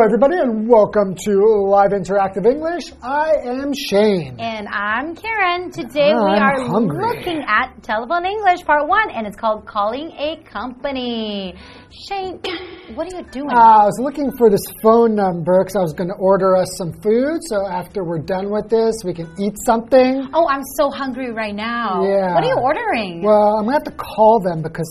Hello, everybody, and welcome to Live Interactive English. I am Shane. And I'm Karen. Today we I'm are hungry. looking at Telephone English Part 1, and it's called Calling a Company. Shane, what are you doing? Uh, I was looking for this phone number because I was going to order us some food. So after we're done with this, we can eat something. oh, I'm so hungry right now. Yeah. What are you ordering? Well, I'm going to have to call them because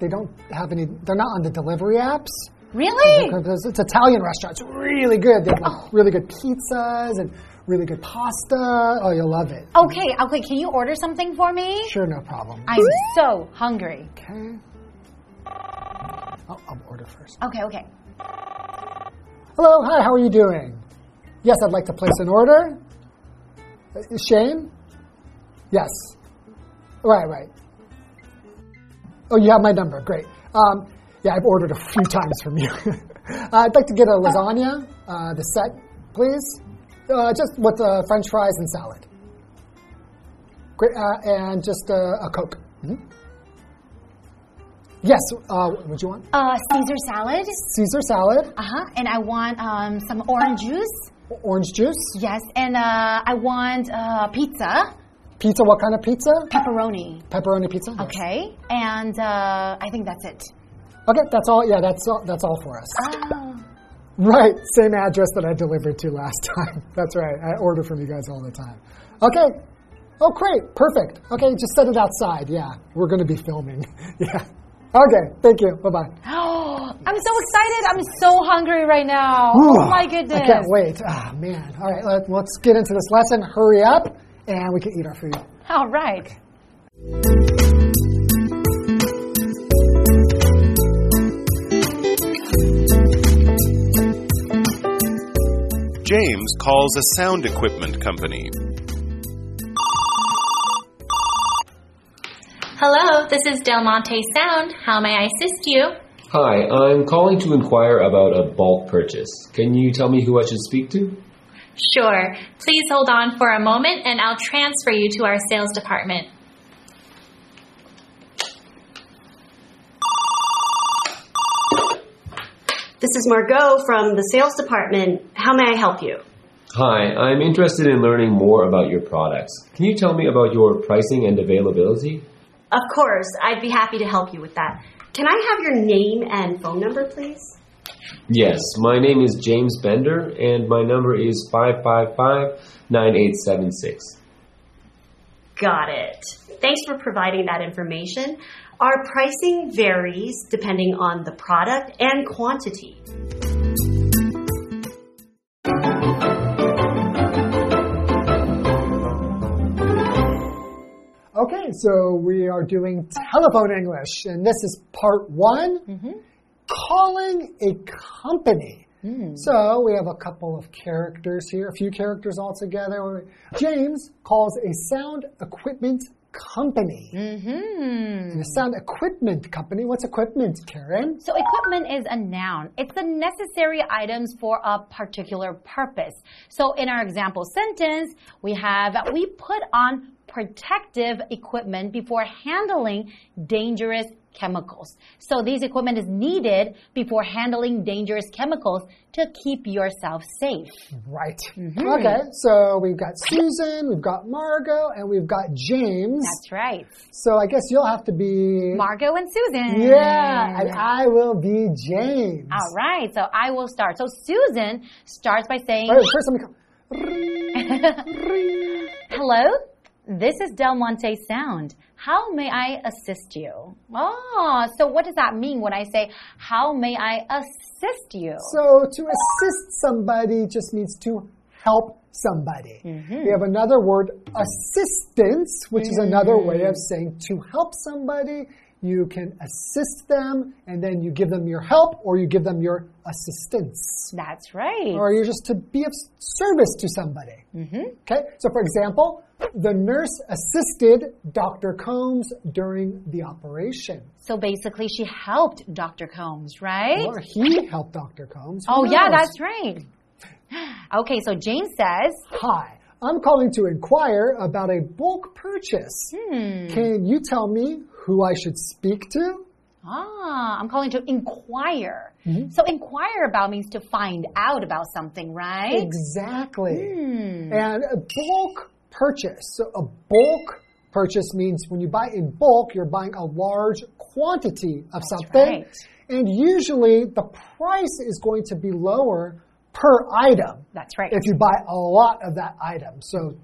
they don't have any, they're not on the delivery apps. Really? It's Italian restaurant. It's really good. They have Oh. really good pizzas and really good pasta. Oh, you'll love it. Okay, okay, can you order something for me? Sure, no problem. I'm so hungry. Okay. I'll, I'll order first. Okay, okay. Hello, hi, how are you doing? Yes, I'd like to place an order. Uh, Shane? Yes. Right, right. Oh, you have my number. Great. Um, yeah, I've ordered a few times from you. uh, I'd like to get a lasagna, uh, the set, please. Uh, just with uh, French fries and salad. Great, uh, and just uh, a Coke. Mhm. Yes, uh, what do you want? Uh, Caesar salad. Caesar salad, Uh huh. And I want um, some orange juice. orange juice. Yes. And uh, I want uh, pizza, Pizza, what kind of pizza? pepperoni. Pepperoni pizza? Yes. Okay. And uh, I think that's it. Okay, that's all. Yeah, that's all, that's all for us. Oh. Right, same address that I delivered to last time. That's right. I order from you guys all the time. Okay. Oh, great. Perfect. Okay, just set it outside. Yeah, we're going to be filming. yeah. Okay, thank you. Bye bye. Oh, I'm so excited. I'm so hungry right now. Oh my goodness. I can't wait. Ah, man. All right, let, let's get into this lesson. Hurry up, and we can eat our food. All right. James calls a sound equipment company. Hello, this is Del Monte Sound. How may I assist you? Hi, I'm calling to inquire about a bulk purchase. Can you tell me who I should speak to? Sure. Please hold on for a moment and I'll transfer you to our sales department. This is Margot from the sales department. How may I help you? Hi, I'm interested in learning more about your products. Can you tell me about your pricing and availability? Of course, I'd be happy to help you with that. Can I have your name and phone number, please? Yes, my name is James Bender and my number is 555 9876. Got it. Thanks for providing that information. Our pricing varies depending on the product and quantity. Okay, so we are doing telephone English, and this is part one mm-hmm. calling a company. Hmm. So we have a couple of characters here, a few characters altogether. James calls a sound equipment company. And a sound equipment company. What's equipment, Karen? So equipment is a noun. It's the necessary items for a particular purpose. So in our example sentence, we have we put on protective equipment before handling dangerous chemicals. So these equipment is needed before handling dangerous chemicals to keep yourself safe. Right. Mm-hmm. Okay, so we've got Susan, we've got Margot, and we've got James. That's right. So I guess you'll have to be. Margot and Susan. Yeah, and I will be James. All right, so I will start. So Susan starts by saying, Wait, first let me come. Hello, this is Del Monte Sound. How may I assist you? Oh, so what does that mean when I say, How may I assist you? So to assist somebody just means to help somebody. Mm-hmm. We have another word, assistance, which is another way of mm-hmm. saying to help somebody. You can assist them, and then you give them your help, or you give them your assistance. That's right. or you're just to be of service to somebody. Mm-hmm. Okay, so for example, the nurse assisted Dr. Combs during the operation. So basically, she helped Dr. Combs, right? Or he helped Dr. Combs. Who oh, yeah, that's right. Okay, so Jane says, Hi, I'm calling to inquire about a bulk purchase. Hmm. Can you tell me who I should speak to? Ah, I'm calling to inquire. Mm-hmm. So inquire about means to find out about something, right? Exactly. Hmm. And a bulk purchase. So a bulk purchase means when you buy in bulk, you're buying a large quantity of something. right. And usually the price is going to be lower per item That's right. if you buy a lot of that item. So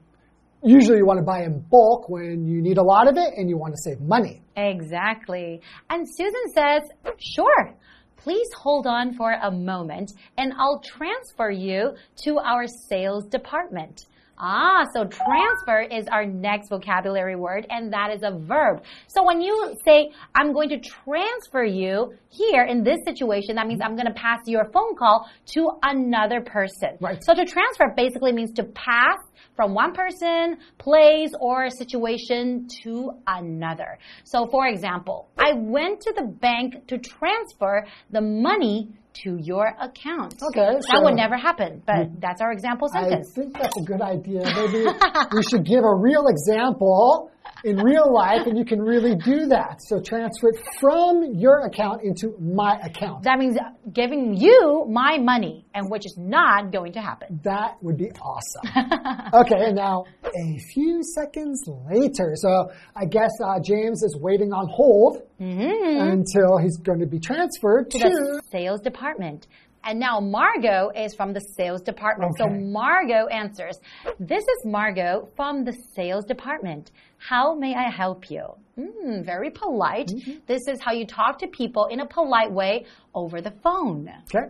usually you want to buy in bulk when you need a lot of it and you want to save money. Exactly. And Susan says, sure. Please hold on for a moment and I'll transfer you to our sales department. Ah, so transfer is our next vocabulary word, and that is a verb. So when you say, I'm going to transfer you here in this situation, that means I'm going to pass your phone call to another person. Right. So to transfer basically means to pass from one person, place, or situation to another. So for example, I went to the bank to transfer the money to your account. Okay, That so- would never happen, but hmm. that's our example sentence. I think that's a good idea. Maybe we should give a real example in real life and you can really do that. So transfer it from your account into my account. That means giving you my money, and which is not going to happen. That would be awesome. okay, and now a few seconds later. So I guess uh, James is waiting on hold until he's going to be transferred to. the sales department. And now Margot is from the sales department. So Margot answers, This is Margot from the sales department. How may I help you? Mm, very polite. Mm-hmm. This is how you talk to people in a polite way over the phone. Okay.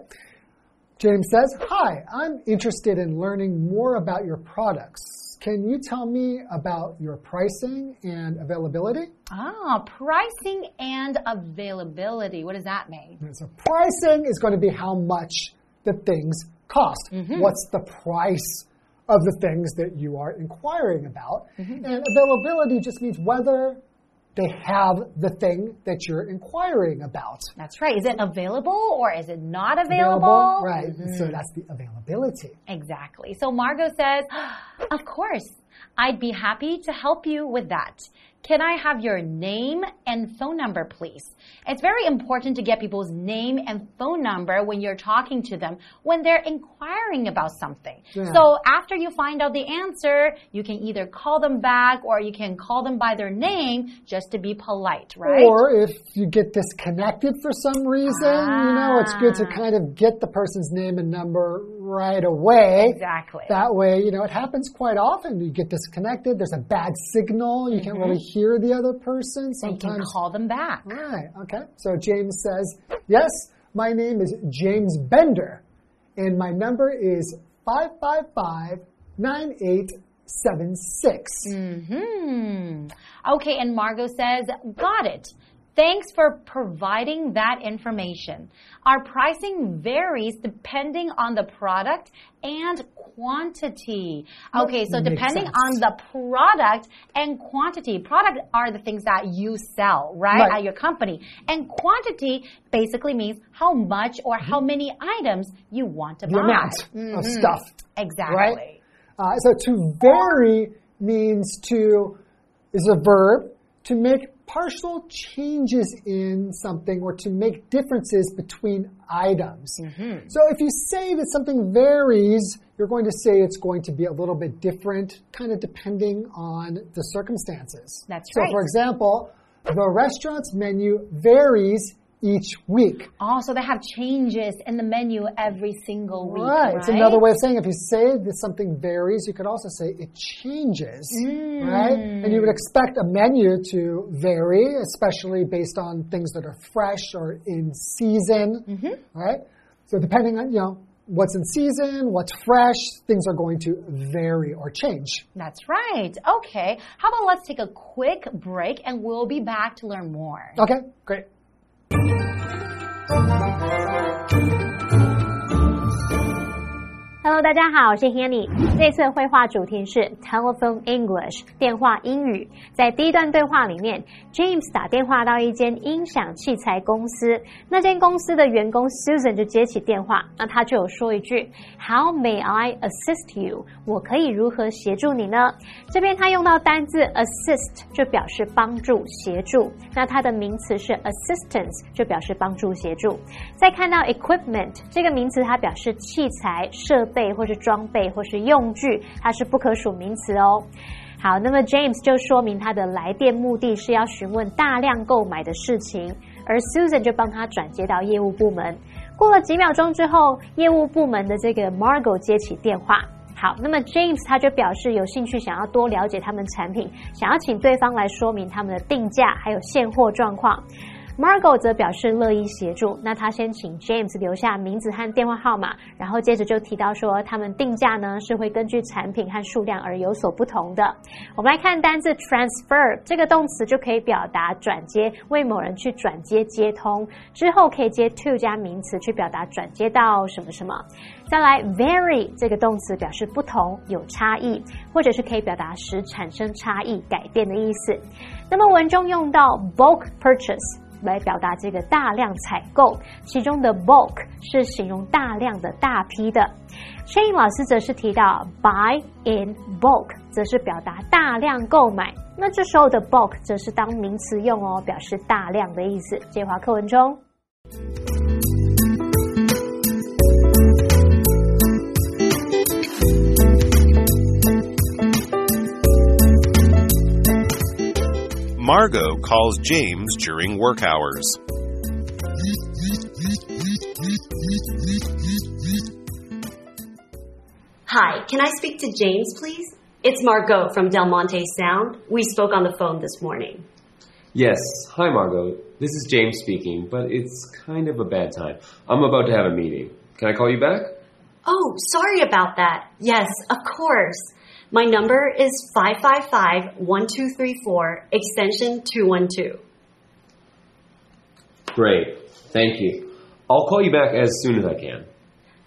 James says, Hi, I'm interested in learning more about your products. Can you tell me about your pricing and availability? Ah, pricing and availability. What does that mean? So pricing is going to be how much the things cost. What's the price of the things that you are inquiring about? And availability just means whether they have the thing that you're inquiring about. That's right. Is it available or is it not available? Right. So mm-hmm. that's the availability. Exactly. So Margot says, Of course, I'd be happy to help you with that. Can I have your name and phone number, please? It's very important to get people's name and phone number when you're talking to them when they're inquiring about something. Yeah. So after you find out the answer, you can either call them back or you can call them by their name just to be polite, right? Or if you get disconnected for some reason, you know, it's good to Ah. kind of get the person's name and number right away. Exactly. That way, you know, it happens quite often. You get disconnected, there's a bad signal, you can't really hear the other person. Mm-hmm. you can Sometimes. call them back. Right, okay. So James says, Yes, my name is James Bender, and my number is 555 9876. Hmm. Okay, and Margot says, Got it. Thanks for providing that information. Our pricing varies depending on the product and quantity. Okay, so depending sense. on the product and quantity. Product are the things that you sell, right, Right. at your company. And quantity basically means how much or how many items you want to Mm-hmm. The buy. amount of stuff. Exactly. Right? Uh, so to vary means to, is a verb, to make partial changes in something or to make differences between items. Mm-hmm. So if you say that something varies, you're going to say it's going to be a little bit different, kind of depending on the circumstances. That's so right. for example, the restaurant's menu varies each week. Oh, so they have changes in the menu every single week. Right. It's another way of saying if you say that something varies, you could also say it changes. Right? And you would mm. expect a menu to vary, especially based on things that are fresh or in season. Mm-hmm. Right? So depending on, you know, what's in season, what's fresh, things are going to vary or change. That's right. Okay. How about let's take a quick break and we'll be back to learn more. Okay, great. Hello，大家好，我是 Hanny。这次的绘画主题是 Telephone English 电话英语。在第一段对话里面，James 打电话到一间音响器材公司，那间公司的员工 Susan 就接起电话，那他就有说一句 How may I assist you？我可以如何协助你呢？这边他用到单字 assist 就表示帮助、协助，那它的名词是 assistance 就表示帮助、协助。再看到 equipment 这个名词，它表示器材、设备或是装备或是用。工具，它是不可数名词哦。好，那么 James 就说明他的来电目的是要询问大量购买的事情，而 Susan 就帮他转接到业务部门。过了几秒钟之后，业务部门的这个 Margot 接起电话。好，那么 James 他就表示有兴趣想要多了解他们产品，想要请对方来说明他们的定价还有现货状况。Margot 则表示乐意协助。那他先请 James 留下名字和电话号码，然后接着就提到说，他们定价呢是会根据产品和数量而有所不同的。我们来看单字 transfer 这个动词就可以表达转接，为某人去转接接通之后可以接 to 加名词去表达转接到什么什么。再来 vary 这个动词表示不同、有差异，或者是可以表达使产生差异、改变的意思。那么文中用到 bulk purchase。来表达这个大量采购，其中的 bulk 是形容大量的大批的。Shane 老师则是提到 buy in bulk，则是表达大量购买。那这时候的 bulk 则是当名词用哦，表示大量的意思。接话课文中。Margot calls James during work hours. Hi, can I speak to James, please? It's Margot from Del Monte Sound. We spoke on the phone this morning. Yes. Hi, Margot. This is James speaking, but it's kind of a bad time. I'm about to have a meeting. Can I call you back? Oh, sorry about that. Yes, of course. My number is 555-1234, extension 212. Great. Thank you. I'll call you back as soon as I can.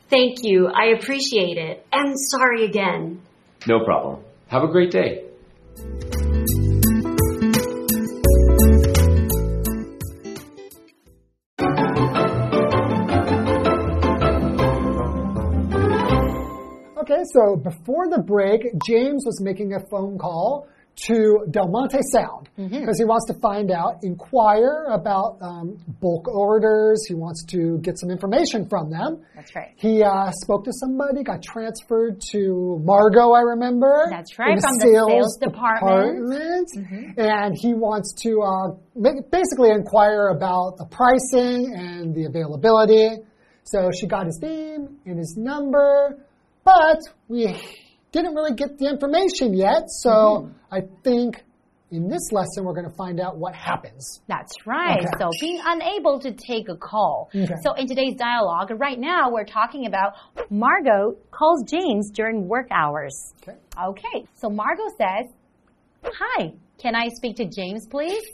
Thank you. I appreciate it. And sorry again. No problem. Have a great day. So before the break, James was making a phone call to Del Monte Sound because mm-hmm. mm -hmm. he wants to find out, inquire about um, bulk orders. He wants to get some information from them. That's right. He uh, spoke to somebody, got transferred to Margot, I remember. That's right, from the sales, sales department. department. Mm -hmm. And he wants to uh, basically inquire about the pricing and the availability. So she got his name and his number but we didn't really get the information yet, so mm -hmm. I think in this lesson, we're going to find out what happens. That's right. Okay. So being unable to take a call. Okay. So in today's dialogue, right now, we're talking about Margot calls James during work hours. Okay. Okay. So Margot says, Hi, can I speak to James, please?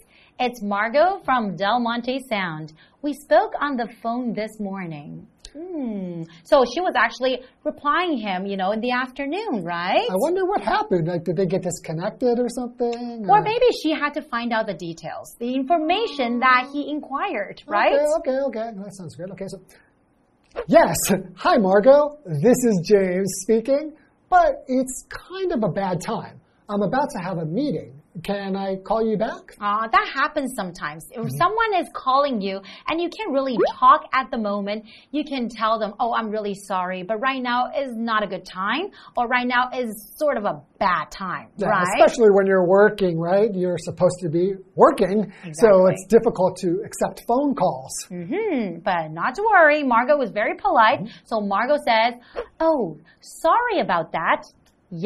It's Margot from Del Monte Sound. We spoke on the phone this morning. Hmm. So she was actually replying him, you know, in the afternoon, right? I wonder what happened. Like, did they get disconnected or something? Or, or maybe she had to find out the details, the information that he inquired, right? Okay, okay, okay. That sounds good. Okay, so. Yes. Hi, Margot. This is James speaking, but it's kind of a bad time. I'm about to have a meeting. Can I call you back? Uh, that happens sometimes. If mm -hmm. someone is calling you and you can't really talk at the moment, you can tell them, oh, I'm really sorry, but right now is not a good time, or right now is sort of a bad time, yeah, right? Especially when you're working, right? You're supposed to be working, exactly. so it's difficult to accept phone calls. Mm -hmm. But not to worry, Margot was very polite. Mm -hmm. So Margot says, oh, sorry about that.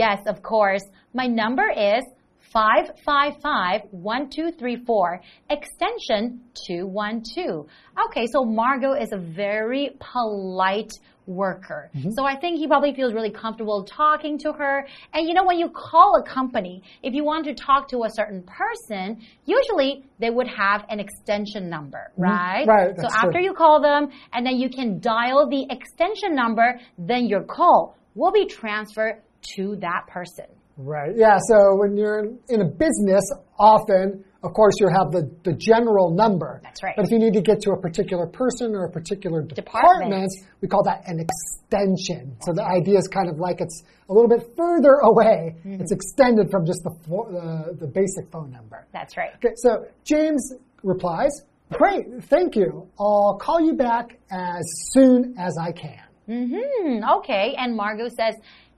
Yes, of course. My number is 555 1234, extension 212. Okay, so Margot is a very polite worker. Mm -hmm. So I think he probably feels really comfortable talking to her. And you know, when you call a company, if you want to talk to a certain person, usually they would have an extension number, right? Mm -hmm. Right. So after true. you call them and then you can dial the extension number, then your call will be transferred to that person. Right. Yeah. So when you're in a business, often, of course, you have the, the general number. That's right. But if you need to get to a particular person or a particular Department. department, we call that an extension. So the idea is kind of like it's a little bit further away. Mm-hmm. It's extended from just the, fo- the, basic phone number. That's right. Okay, so James replies, Great, thank you. I'll call you back as soon as I can. Hmm, okay. And Margot says,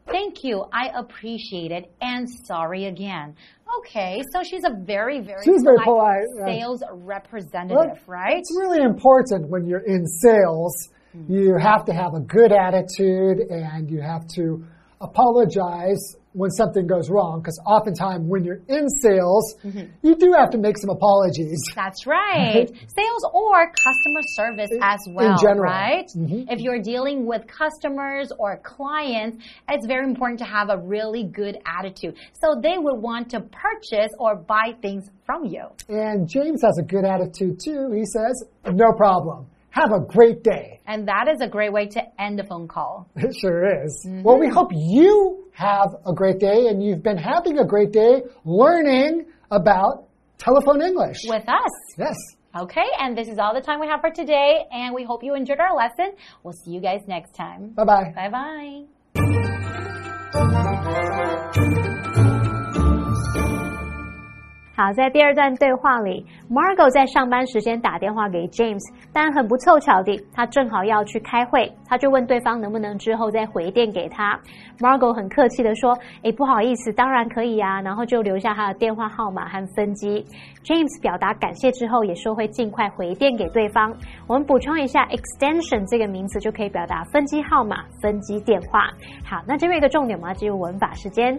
Thank you. I appreciate it. And sorry again. Okay. So she's a very, very She's very polite, sales representative, right? It's really important when you're in sales. Hmm. You have to have a good attitude and you have to apologize when something goes wrong because oftentimes when you're in sales, you do have to make some apologies. That's right. Sales or customer service as well, In general. right? Mhm. If you're dealing with customers or clients, it's very important to have a really good attitude. So they would want to purchase or buy things from you. And James has a good attitude too. He says, No problem. Have a great day. And that is a great way to end a phone call. It sure is. Mm-hmm. Well, we hope you have a great day and you've been having a great day learning about telephone English. with us. yes. Okay, and this is all the time we have for today, and we hope you enjoyed our lesson. We'll see you guys next time. Bye bye. Bye bye. 好，在第二段对话里，Margot 在上班时间打电话给 James，但很不凑巧地，他正好要去开会，他就问对方能不能之后再回电给他。Margot 很客气的说：“诶，不好意思，当然可以啊。”然后就留下他的电话号码和分机。James 表达感谢之后，也说会尽快回电给对方。我们补充一下，extension 这个名词就可以表达分机号码、分机电话。好，那这边一个重点，我们要进入文法时间。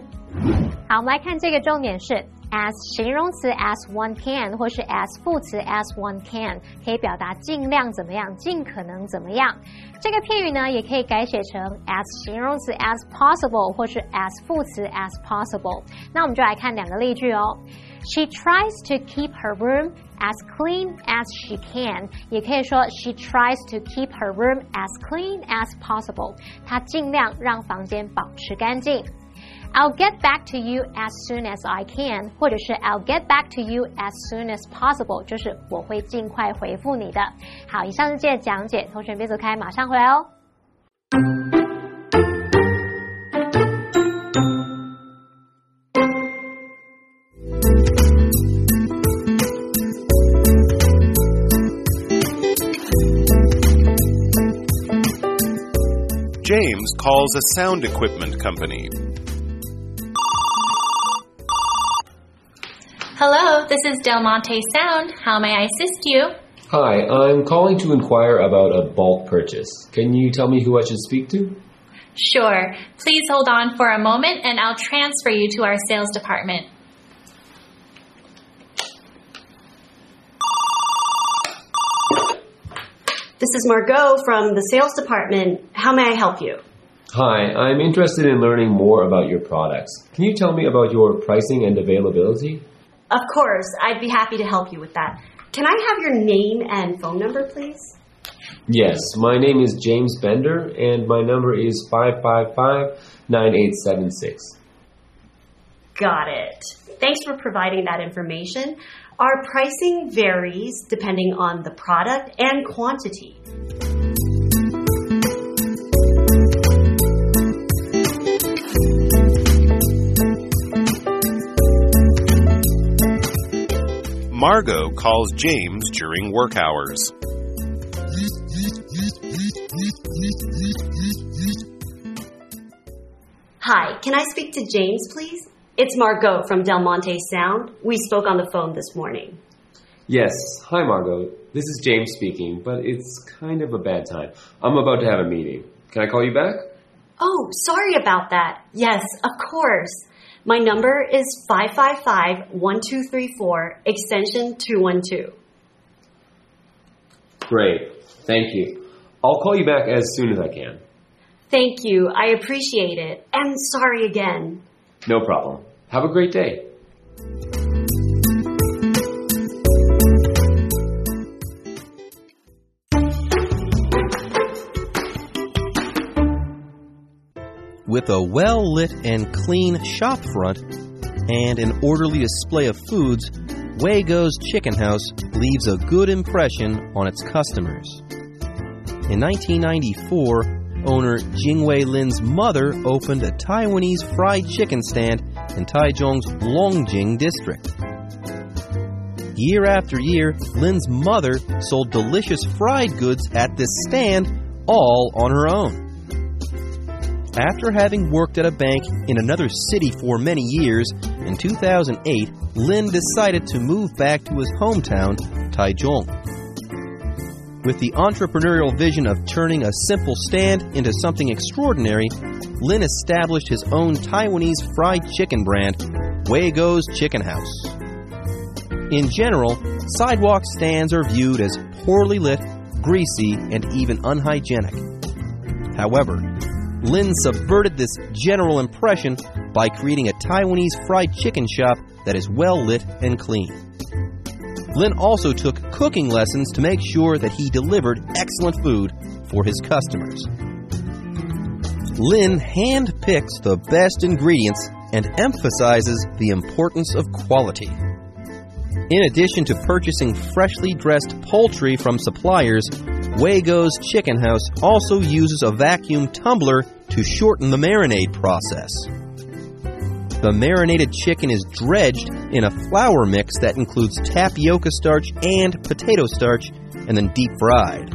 好，我们来看这个重点是 as 形容词 as one can，或是 as 副词 as one can，可以表达尽量怎么样，尽可能怎么样。这个片语呢，也可以改写成 as 形容词 as possible，或是 as 副词 as possible。那我们就来看两个例句哦。She tries to keep her room as clean as she can，也可以说 she tries to keep her room as clean as possible。她尽量让房间保持干净。 I'll get back to you as soon as I can，或者是 I'll get back to you as soon as possible，就是我会尽快回复你的。好，以上是这个讲解，同学别走开，马上回来哦。 James calls a sound equipment company. Hello, this is Del Monte Sound. How may I assist you? Hi, I'm calling to inquire about a bulk purchase. Can you tell me who I should speak to? Sure. Please hold on for a moment and I'll transfer you to our sales department. This is Margot from the sales department. How may I help you? Hi, I'm interested in learning more about your products. Can you tell me about your pricing and availability? Of course, I'd be happy to help you with that. Can I have your name and phone number, please? Yes, my name is James Bender and my number is 555 9876. Got it. Thanks for providing that information. Our pricing varies depending on the product and quantity. Margot calls James during work hours. Hi, can I speak to James, please? It's Margot from Del Monte Sound. We spoke on the phone this morning. Yes, hi Margot. This is James speaking, but it's kind of a bad time. I'm about to have a meeting. Can I call you back? Oh, sorry about that. Yes, of course. My number is 555 1234, extension 212. Great, thank you. I'll call you back as soon as I can. Thank you. I appreciate it. And sorry again. No problem. Have a great day. With a well lit and clean shop front and an orderly display of foods, Weigo's Chicken House leaves a good impression on its customers. In 1994, owner Jingwei Lin's mother opened a Taiwanese fried chicken stand in Taichung's Longjing district. Year after year, Lin's mother sold delicious fried goods at this stand all on her own. After having worked at a bank in another city for many years, in 2008, Lin decided to move back to his hometown, Taichung. With the entrepreneurial vision of turning a simple stand into something extraordinary, Lin established his own Taiwanese fried chicken brand, Weigo's Chicken House. In general, sidewalk stands are viewed as poorly lit, greasy, and even unhygienic. However, Lin subverted this general impression by creating a Taiwanese fried chicken shop that is well lit and clean. Lin also took cooking lessons to make sure that he delivered excellent food for his customers. Lin hand-picks the best ingredients and emphasizes the importance of quality. In addition to purchasing freshly dressed poultry from suppliers, Weigo's Chicken House also uses a vacuum tumbler to shorten the marinade process. The marinated chicken is dredged in a flour mix that includes tapioca starch and potato starch and then deep fried.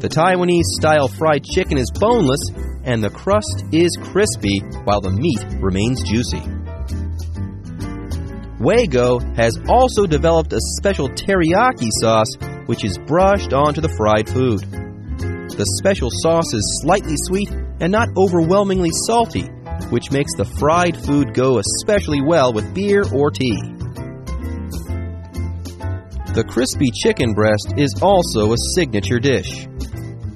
The Taiwanese style fried chicken is boneless and the crust is crispy while the meat remains juicy. Weigo has also developed a special teriyaki sauce which is brushed onto the fried food. The special sauce is slightly sweet and not overwhelmingly salty, which makes the fried food go especially well with beer or tea. The crispy chicken breast is also a signature dish.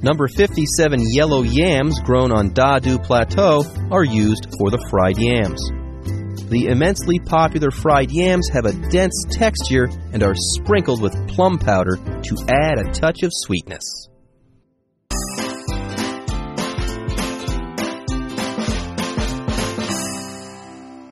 Number 57 yellow yams grown on Dadu Plateau are used for the fried yams. The immensely popular fried yams have a dense texture and are sprinkled with plum powder to add a touch of sweetness.